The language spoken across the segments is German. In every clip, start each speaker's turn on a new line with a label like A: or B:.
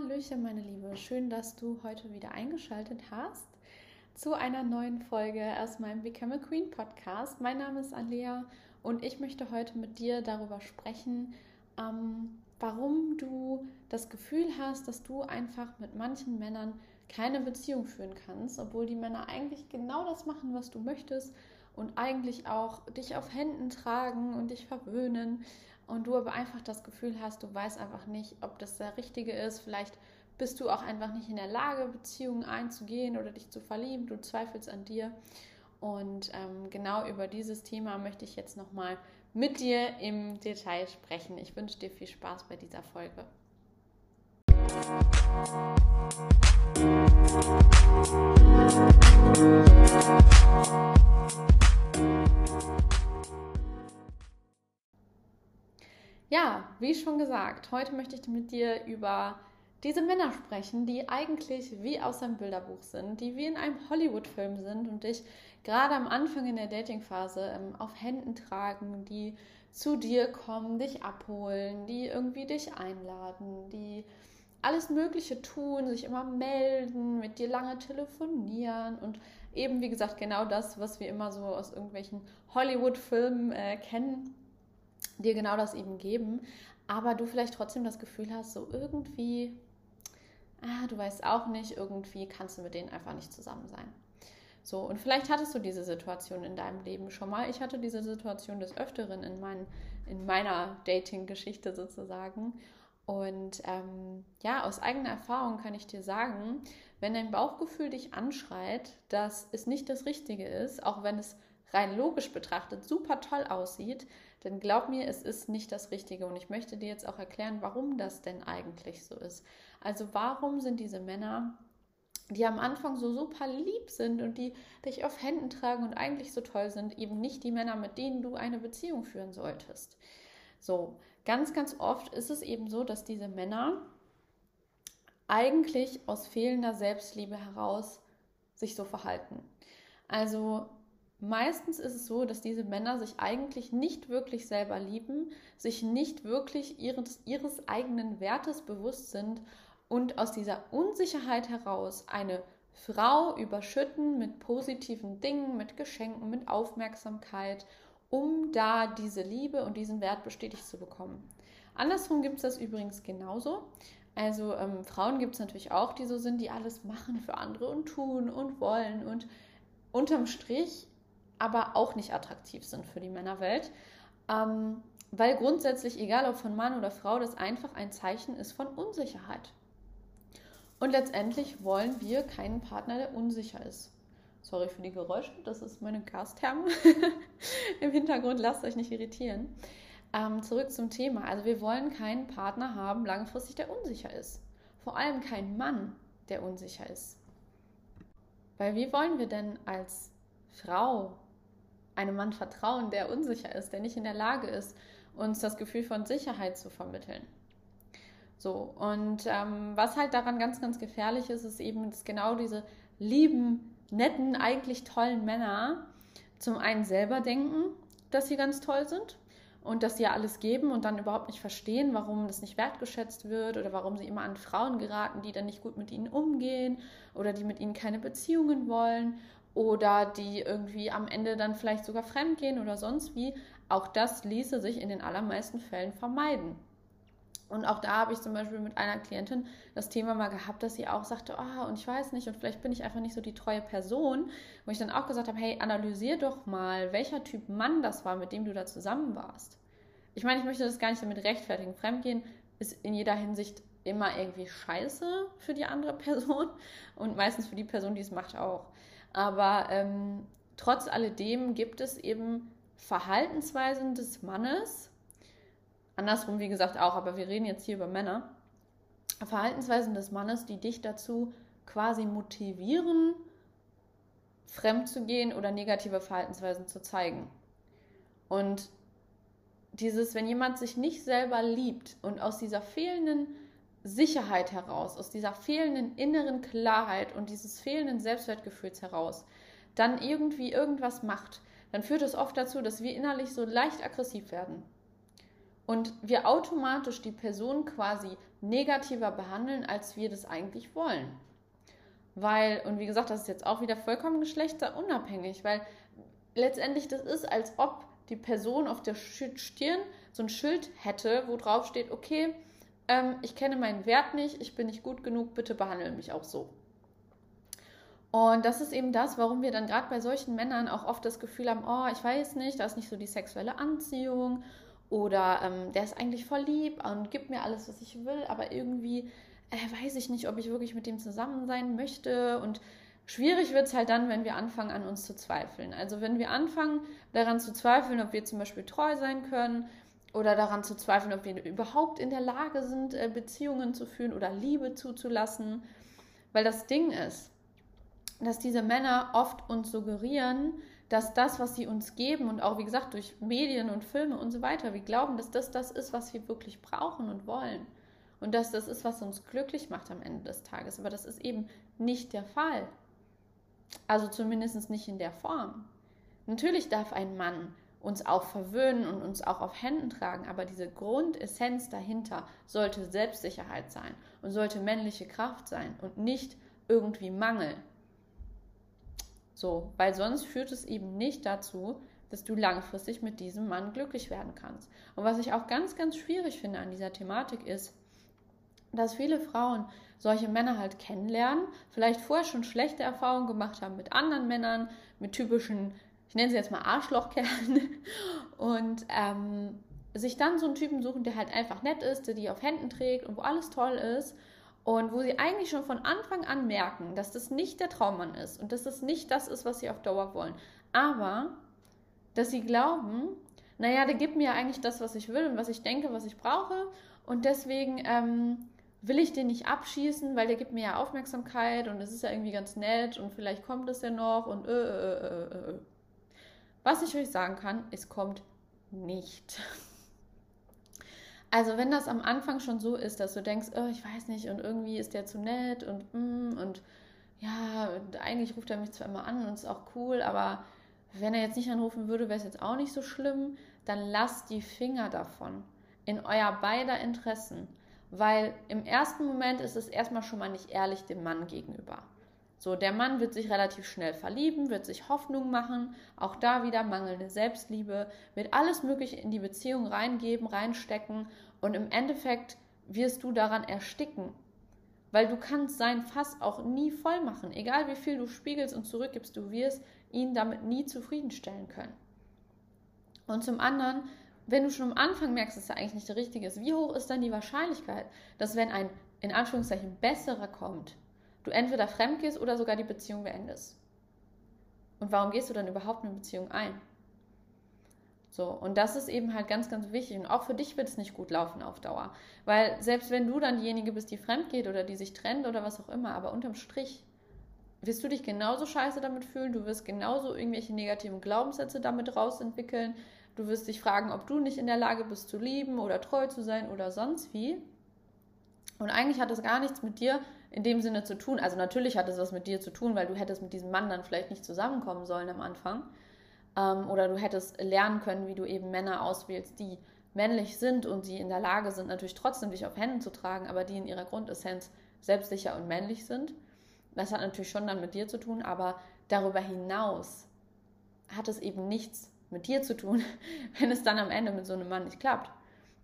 A: Hallöchen, meine Liebe. Schön, dass du heute wieder eingeschaltet hast zu einer neuen Folge aus meinem Become a Queen Podcast. Mein Name ist Alea und ich möchte heute mit dir darüber sprechen, ähm, warum du das Gefühl hast, dass du einfach mit manchen Männern keine Beziehung führen kannst, obwohl die Männer eigentlich genau das machen, was du möchtest und eigentlich auch dich auf Händen tragen und dich verwöhnen und du aber einfach das Gefühl hast, du weißt einfach nicht, ob das der Richtige ist. Vielleicht bist du auch einfach nicht in der Lage, Beziehungen einzugehen oder dich zu verlieben. Du zweifelst an dir. Und ähm, genau über dieses Thema möchte ich jetzt nochmal mit dir im Detail sprechen. Ich wünsche dir viel Spaß bei dieser Folge. Ja, wie schon gesagt, heute möchte ich mit dir über diese Männer sprechen, die eigentlich wie aus einem Bilderbuch sind, die wie in einem Hollywood-Film sind und dich gerade am Anfang in der Dating-Phase ähm, auf Händen tragen, die zu dir kommen, dich abholen, die irgendwie dich einladen, die alles Mögliche tun, sich immer melden, mit dir lange telefonieren und eben, wie gesagt, genau das, was wir immer so aus irgendwelchen Hollywood-Filmen äh, kennen dir genau das eben geben, aber du vielleicht trotzdem das Gefühl hast, so irgendwie, ah, du weißt auch nicht, irgendwie kannst du mit denen einfach nicht zusammen sein. So, und vielleicht hattest du diese Situation in deinem Leben schon mal. Ich hatte diese Situation des Öfteren in, mein, in meiner Dating-Geschichte sozusagen. Und ähm, ja, aus eigener Erfahrung kann ich dir sagen, wenn dein Bauchgefühl dich anschreit, dass es nicht das Richtige ist, auch wenn es rein logisch betrachtet super toll aussieht, denn glaub mir, es ist nicht das Richtige. Und ich möchte dir jetzt auch erklären, warum das denn eigentlich so ist. Also warum sind diese Männer, die am Anfang so super lieb sind und die dich auf Händen tragen und eigentlich so toll sind, eben nicht die Männer, mit denen du eine Beziehung führen solltest. So, ganz, ganz oft ist es eben so, dass diese Männer eigentlich aus fehlender Selbstliebe heraus sich so verhalten. Also Meistens ist es so, dass diese Männer sich eigentlich nicht wirklich selber lieben, sich nicht wirklich ihres, ihres eigenen Wertes bewusst sind und aus dieser Unsicherheit heraus eine Frau überschütten mit positiven Dingen, mit Geschenken, mit Aufmerksamkeit, um da diese Liebe und diesen Wert bestätigt zu bekommen. Andersrum gibt es das übrigens genauso. Also ähm, Frauen gibt es natürlich auch, die so sind, die alles machen für andere und tun und wollen und unterm Strich aber auch nicht attraktiv sind für die Männerwelt. Ähm, weil grundsätzlich, egal ob von Mann oder Frau, das einfach ein Zeichen ist von Unsicherheit. Und letztendlich wollen wir keinen Partner, der unsicher ist. Sorry für die Geräusche, das ist meine Gastherme. Im Hintergrund lasst euch nicht irritieren. Ähm, zurück zum Thema. Also wir wollen keinen Partner haben, langfristig, der unsicher ist. Vor allem keinen Mann, der unsicher ist. Weil wie wollen wir denn als Frau einem Mann vertrauen, der unsicher ist, der nicht in der Lage ist, uns das Gefühl von Sicherheit zu vermitteln. So, und ähm, was halt daran ganz, ganz gefährlich ist, ist eben, dass genau diese lieben, netten, eigentlich tollen Männer zum einen selber denken, dass sie ganz toll sind und dass sie ja alles geben und dann überhaupt nicht verstehen, warum das nicht wertgeschätzt wird oder warum sie immer an Frauen geraten, die dann nicht gut mit ihnen umgehen oder die mit ihnen keine Beziehungen wollen oder die irgendwie am Ende dann vielleicht sogar fremdgehen oder sonst wie. Auch das ließe sich in den allermeisten Fällen vermeiden. Und auch da habe ich zum Beispiel mit einer Klientin das Thema mal gehabt, dass sie auch sagte, oh, und ich weiß nicht, und vielleicht bin ich einfach nicht so die treue Person, wo ich dann auch gesagt habe, hey, analysier doch mal, welcher Typ Mann das war, mit dem du da zusammen warst. Ich meine, ich möchte das gar nicht damit rechtfertigen. Fremdgehen ist in jeder Hinsicht immer irgendwie scheiße für die andere Person und meistens für die Person, die es macht, auch. Aber ähm, trotz alledem gibt es eben Verhaltensweisen des Mannes, andersrum wie gesagt auch, aber wir reden jetzt hier über Männer, Verhaltensweisen des Mannes, die dich dazu quasi motivieren, fremd zu gehen oder negative Verhaltensweisen zu zeigen. Und dieses, wenn jemand sich nicht selber liebt und aus dieser fehlenden Sicherheit heraus, aus dieser fehlenden inneren Klarheit und dieses fehlenden Selbstwertgefühls heraus, dann irgendwie irgendwas macht, dann führt es oft dazu, dass wir innerlich so leicht aggressiv werden. und wir automatisch die Person quasi negativer behandeln, als wir das eigentlich wollen. Weil, und wie gesagt, das ist jetzt auch wieder vollkommen geschlechterunabhängig, weil letztendlich das ist, als ob die Person auf der Stirn so ein Schild hätte, wo drauf steht, okay, ähm, ich kenne meinen Wert nicht, ich bin nicht gut genug, bitte behandle mich auch so. Und das ist eben das, warum wir dann gerade bei solchen Männern auch oft das Gefühl haben, oh, ich weiß nicht, da ist nicht so die sexuelle Anziehung oder ähm, der ist eigentlich voll lieb und gibt mir alles, was ich will, aber irgendwie äh, weiß ich nicht, ob ich wirklich mit dem zusammen sein möchte und Schwierig wird es halt dann, wenn wir anfangen, an uns zu zweifeln. Also wenn wir anfangen, daran zu zweifeln, ob wir zum Beispiel treu sein können oder daran zu zweifeln, ob wir überhaupt in der Lage sind, äh, Beziehungen zu führen oder Liebe zuzulassen. Weil das Ding ist, dass diese Männer oft uns suggerieren, dass das, was sie uns geben und auch wie gesagt durch Medien und Filme und so weiter, wir glauben, dass das das ist, was wir wirklich brauchen und wollen. Und dass das ist, was uns glücklich macht am Ende des Tages. Aber das ist eben nicht der Fall. Also zumindest nicht in der Form. Natürlich darf ein Mann uns auch verwöhnen und uns auch auf Händen tragen, aber diese Grundessenz dahinter sollte Selbstsicherheit sein und sollte männliche Kraft sein und nicht irgendwie Mangel. So, weil sonst führt es eben nicht dazu, dass du langfristig mit diesem Mann glücklich werden kannst. Und was ich auch ganz, ganz schwierig finde an dieser Thematik ist, dass viele Frauen solche Männer halt kennenlernen, vielleicht vorher schon schlechte Erfahrungen gemacht haben mit anderen Männern, mit typischen, ich nenne sie jetzt mal Arschlochkerlen und ähm, sich dann so einen Typen suchen, der halt einfach nett ist, der die auf Händen trägt und wo alles toll ist und wo sie eigentlich schon von Anfang an merken, dass das nicht der Traummann ist und dass das nicht das ist, was sie auf Dauer wollen. Aber dass sie glauben, naja, der gibt mir ja eigentlich das, was ich will und was ich denke, was ich brauche und deswegen ähm, will ich den nicht abschießen, weil der gibt mir ja Aufmerksamkeit und es ist ja irgendwie ganz nett und vielleicht kommt es ja noch und äh, äh, äh, äh. Was ich euch sagen kann, es kommt nicht. Also wenn das am Anfang schon so ist, dass du denkst, oh, ich weiß nicht und irgendwie ist der zu nett und mm, und ja, eigentlich ruft er mich zwar immer an und ist auch cool, aber wenn er jetzt nicht anrufen würde, wäre es jetzt auch nicht so schlimm, dann lasst die Finger davon. In euer beider Interessen. Weil im ersten Moment ist es erstmal schon mal nicht ehrlich dem Mann gegenüber. So, der Mann wird sich relativ schnell verlieben, wird sich Hoffnung machen, auch da wieder mangelnde Selbstliebe, wird alles Mögliche in die Beziehung reingeben, reinstecken und im Endeffekt wirst du daran ersticken. Weil du kannst sein Fass auch nie voll machen. Egal wie viel du spiegelst und zurückgibst, du wirst ihn damit nie zufriedenstellen können. Und zum anderen wenn du schon am Anfang merkst, dass er eigentlich nicht der Richtige ist, wie hoch ist dann die Wahrscheinlichkeit, dass wenn ein in Anführungszeichen besserer kommt, du entweder fremd gehst oder sogar die Beziehung beendest? Und warum gehst du dann überhaupt eine Beziehung ein? So, und das ist eben halt ganz, ganz wichtig. Und auch für dich wird es nicht gut laufen auf Dauer. Weil selbst wenn du dann diejenige bist, die fremd geht oder die sich trennt oder was auch immer, aber unterm Strich wirst du dich genauso scheiße damit fühlen, du wirst genauso irgendwelche negativen Glaubenssätze damit rausentwickeln, Du wirst dich fragen, ob du nicht in der Lage bist zu lieben oder treu zu sein oder sonst wie. Und eigentlich hat das gar nichts mit dir in dem Sinne zu tun. Also natürlich hat es was mit dir zu tun, weil du hättest mit diesem Mann dann vielleicht nicht zusammenkommen sollen am Anfang. Ähm, oder du hättest lernen können, wie du eben Männer auswählst, die männlich sind und die in der Lage sind, natürlich trotzdem dich auf Händen zu tragen, aber die in ihrer Grundessenz selbstsicher und männlich sind. Das hat natürlich schon dann mit dir zu tun, aber darüber hinaus hat es eben nichts mit dir zu tun, wenn es dann am Ende mit so einem Mann nicht klappt.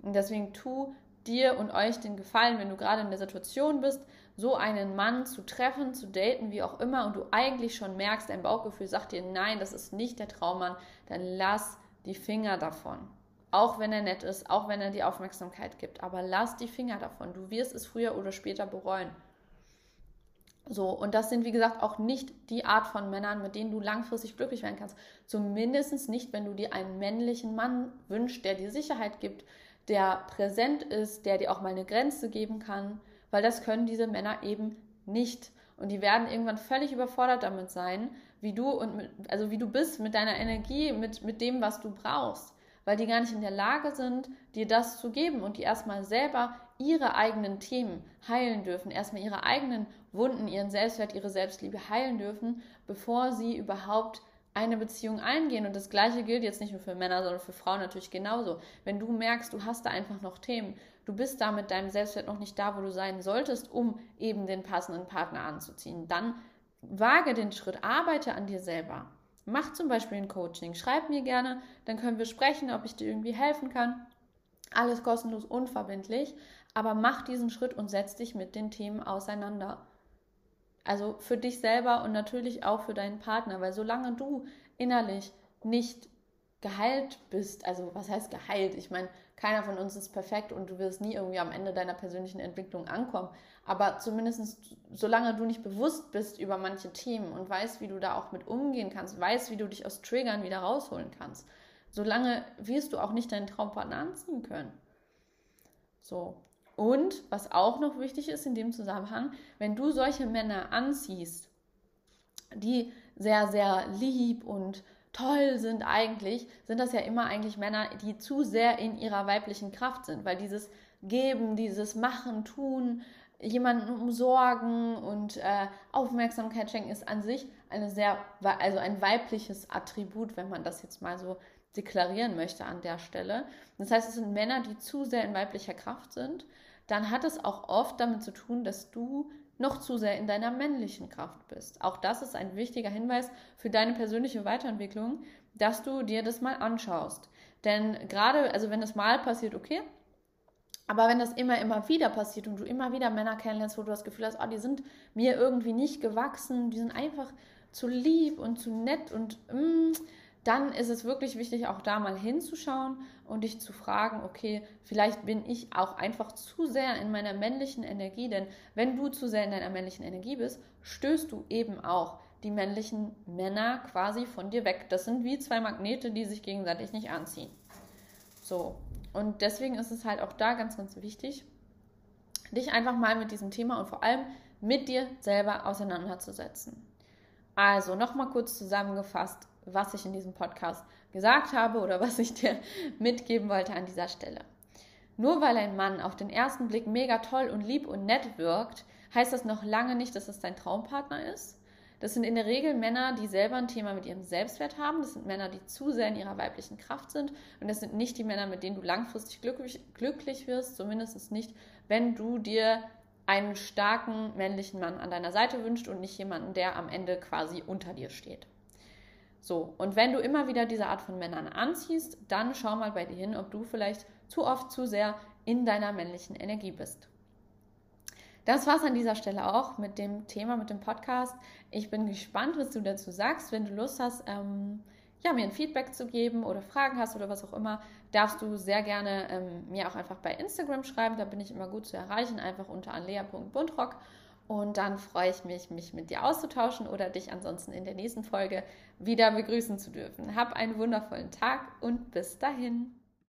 A: Und deswegen tu dir und euch den Gefallen, wenn du gerade in der Situation bist, so einen Mann zu treffen, zu daten, wie auch immer, und du eigentlich schon merkst, dein Bauchgefühl sagt dir, nein, das ist nicht der Traummann, dann lass die Finger davon. Auch wenn er nett ist, auch wenn er die Aufmerksamkeit gibt, aber lass die Finger davon. Du wirst es früher oder später bereuen. So, und das sind, wie gesagt, auch nicht die Art von Männern, mit denen du langfristig glücklich werden kannst. Zumindest nicht, wenn du dir einen männlichen Mann wünschst, der dir Sicherheit gibt, der präsent ist, der dir auch mal eine Grenze geben kann, weil das können diese Männer eben nicht. Und die werden irgendwann völlig überfordert damit sein, wie du und mit, also wie du bist mit deiner Energie, mit, mit dem, was du brauchst. Weil die gar nicht in der Lage sind, dir das zu geben und die erstmal selber ihre eigenen Themen heilen dürfen, erstmal ihre eigenen Wunden, ihren Selbstwert, ihre Selbstliebe heilen dürfen, bevor sie überhaupt eine Beziehung eingehen. Und das Gleiche gilt jetzt nicht nur für Männer, sondern für Frauen natürlich genauso. Wenn du merkst, du hast da einfach noch Themen, du bist da mit deinem Selbstwert noch nicht da, wo du sein solltest, um eben den passenden Partner anzuziehen, dann wage den Schritt, arbeite an dir selber. Mach zum Beispiel ein Coaching, schreib mir gerne, dann können wir sprechen, ob ich dir irgendwie helfen kann. Alles kostenlos, unverbindlich, aber mach diesen Schritt und setz dich mit den Themen auseinander. Also für dich selber und natürlich auch für deinen Partner, weil solange du innerlich nicht geheilt bist, also was heißt geheilt? Ich meine, keiner von uns ist perfekt und du wirst nie irgendwie am Ende deiner persönlichen Entwicklung ankommen. Aber zumindest solange du nicht bewusst bist über manche Themen und weißt, wie du da auch mit umgehen kannst, weißt, wie du dich aus Triggern wieder rausholen kannst, solange wirst du auch nicht deinen Traumpartner anziehen können. So, und was auch noch wichtig ist in dem Zusammenhang, wenn du solche Männer anziehst, die sehr, sehr lieb und toll sind eigentlich, sind das ja immer eigentlich Männer, die zu sehr in ihrer weiblichen Kraft sind, weil dieses Geben, dieses Machen, Tun, jemanden umsorgen und äh, Aufmerksamkeit schenken ist an sich eine sehr, also ein weibliches Attribut, wenn man das jetzt mal so deklarieren möchte an der Stelle. Das heißt, es sind Männer, die zu sehr in weiblicher Kraft sind. Dann hat es auch oft damit zu tun, dass du noch zu sehr in deiner männlichen Kraft bist. Auch das ist ein wichtiger Hinweis für deine persönliche Weiterentwicklung, dass du dir das mal anschaust. Denn gerade, also wenn das mal passiert, okay, aber wenn das immer, immer wieder passiert und du immer wieder Männer kennenlernst, wo du das Gefühl hast, oh, die sind mir irgendwie nicht gewachsen, die sind einfach zu lieb und zu nett und mm, dann ist es wirklich wichtig, auch da mal hinzuschauen und dich zu fragen, okay, vielleicht bin ich auch einfach zu sehr in meiner männlichen Energie, denn wenn du zu sehr in deiner männlichen Energie bist, stößt du eben auch die männlichen Männer quasi von dir weg. Das sind wie zwei Magnete, die sich gegenseitig nicht anziehen. So, und deswegen ist es halt auch da ganz, ganz wichtig, dich einfach mal mit diesem Thema und vor allem mit dir selber auseinanderzusetzen. Also nochmal kurz zusammengefasst, was ich in diesem Podcast gesagt habe oder was ich dir mitgeben wollte an dieser Stelle. Nur weil ein Mann auf den ersten Blick mega toll und lieb und nett wirkt, heißt das noch lange nicht, dass es dein Traumpartner ist. Das sind in der Regel Männer, die selber ein Thema mit ihrem Selbstwert haben. Das sind Männer, die zu sehr in ihrer weiblichen Kraft sind. Und das sind nicht die Männer, mit denen du langfristig glücklich, glücklich wirst. Zumindest nicht, wenn du dir einen starken männlichen Mann an deiner Seite wünscht und nicht jemanden, der am Ende quasi unter dir steht. So, und wenn du immer wieder diese Art von Männern anziehst, dann schau mal bei dir hin, ob du vielleicht zu oft zu sehr in deiner männlichen Energie bist. Das war's an dieser Stelle auch mit dem Thema, mit dem Podcast. Ich bin gespannt, was du dazu sagst. Wenn du Lust hast, ähm, ja, mir ein Feedback zu geben oder Fragen hast oder was auch immer, darfst du sehr gerne ähm, mir auch einfach bei Instagram schreiben. Da bin ich immer gut zu erreichen, einfach unter anlea.bundrock. Und dann freue ich mich, mich mit dir auszutauschen oder dich ansonsten in der nächsten Folge wieder begrüßen zu dürfen. Hab einen wundervollen Tag und bis dahin.